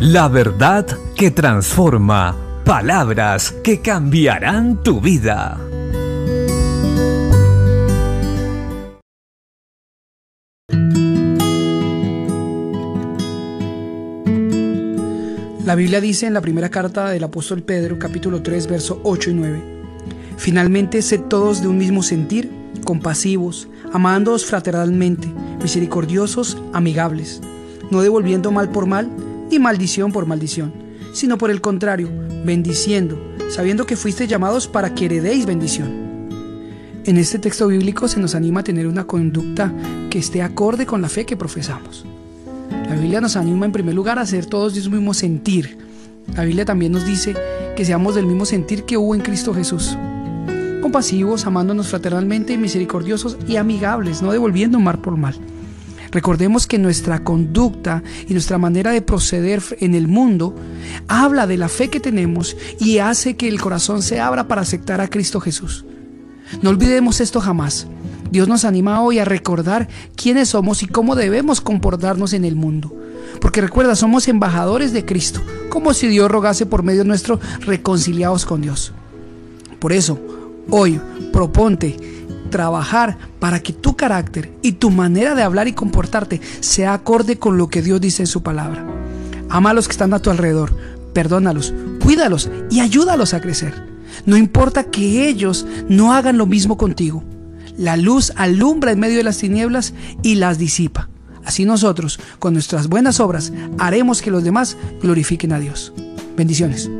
La verdad que transforma. Palabras que cambiarán tu vida. La Biblia dice en la primera carta del apóstol Pedro, capítulo 3, verso 8 y 9. Finalmente, sed todos de un mismo sentir, compasivos, amándoos fraternalmente, misericordiosos, amigables, no devolviendo mal por mal, ni maldición por maldición, sino por el contrario, bendiciendo, sabiendo que fuiste llamados para que heredéis bendición. En este texto bíblico se nos anima a tener una conducta que esté acorde con la fe que profesamos. La Biblia nos anima en primer lugar a ser todos del mismo sentir. La Biblia también nos dice que seamos del mismo sentir que hubo en Cristo Jesús. Compasivos, amándonos fraternalmente, misericordiosos y amigables, no devolviendo mal por mal. Recordemos que nuestra conducta y nuestra manera de proceder en el mundo habla de la fe que tenemos y hace que el corazón se abra para aceptar a Cristo Jesús. No olvidemos esto jamás. Dios nos anima hoy a recordar quiénes somos y cómo debemos comportarnos en el mundo. Porque recuerda, somos embajadores de Cristo, como si Dios rogase por medio nuestro reconciliados con Dios. Por eso, hoy proponte trabajar para que tu carácter y tu manera de hablar y comportarte sea acorde con lo que Dios dice en su palabra. Ama a los que están a tu alrededor, perdónalos, cuídalos y ayúdalos a crecer. No importa que ellos no hagan lo mismo contigo. La luz alumbra en medio de las tinieblas y las disipa. Así nosotros, con nuestras buenas obras, haremos que los demás glorifiquen a Dios. Bendiciones.